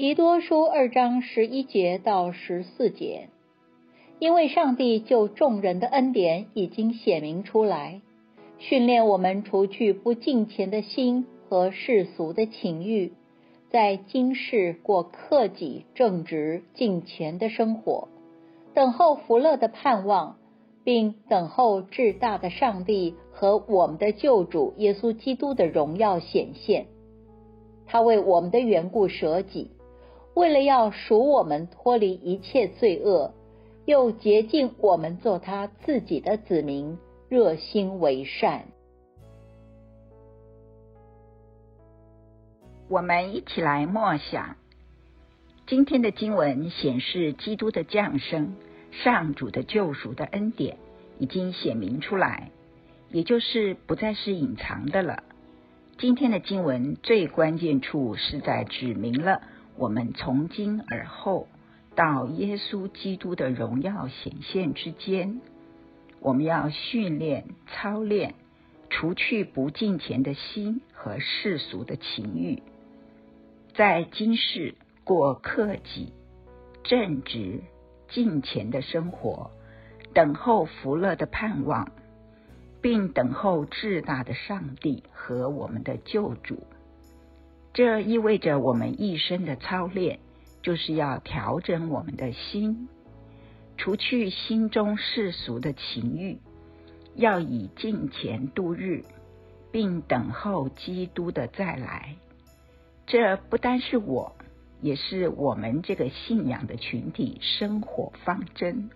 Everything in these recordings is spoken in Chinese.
以多书二章十一节到十四节，因为上帝就众人的恩典已经显明出来，训练我们除去不敬虔的心和世俗的情欲，在今世过克己、正直、敬虔的生活，等候福乐的盼望。并等候至大的上帝和我们的救主耶稣基督的荣耀显现。他为我们的缘故舍己，为了要赎我们脱离一切罪恶，又洁净我们做他自己的子民，热心为善。我们一起来默想今天的经文，显示基督的降生。上主的救赎的恩典已经显明出来，也就是不再是隐藏的了。今天的经文最关键处是在指明了我们从今而后到耶稣基督的荣耀显现之间，我们要训练操练，除去不敬虔的心和世俗的情欲，在今世过克己、正直。敬虔的生活，等候福乐的盼望，并等候至大的上帝和我们的救主。这意味着我们一生的操练，就是要调整我们的心，除去心中世俗的情欲，要以敬虔度日，并等候基督的再来。这不单是我。也是我们这个信仰的群体生活方针。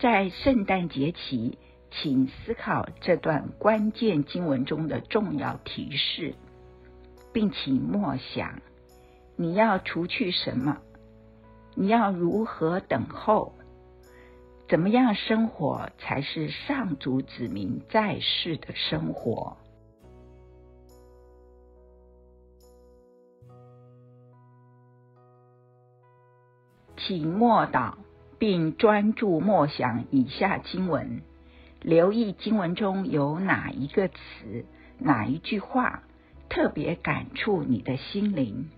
在圣诞节期，请思考这段关键经文中的重要提示，并请默想：你要除去什么？你要如何等候？怎么样生活才是上主子民在世的生活？请默祷，并专注默想以下经文，留意经文中有哪一个词、哪一句话特别感触你的心灵，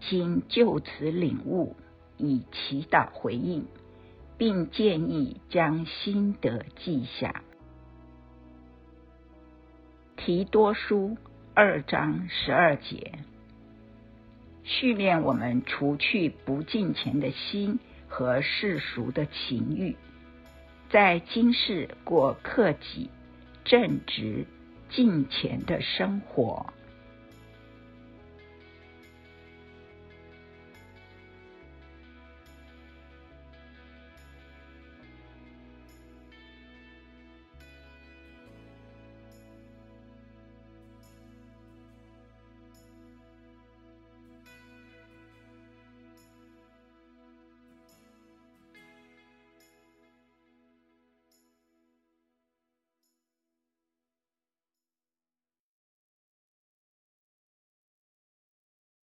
请就此领悟，以祈祷回应，并建议将心得记下。提多书二章十二节。训练我们除去不敬虔的心和世俗的情欲，在今世过克己、正直、近前的生活。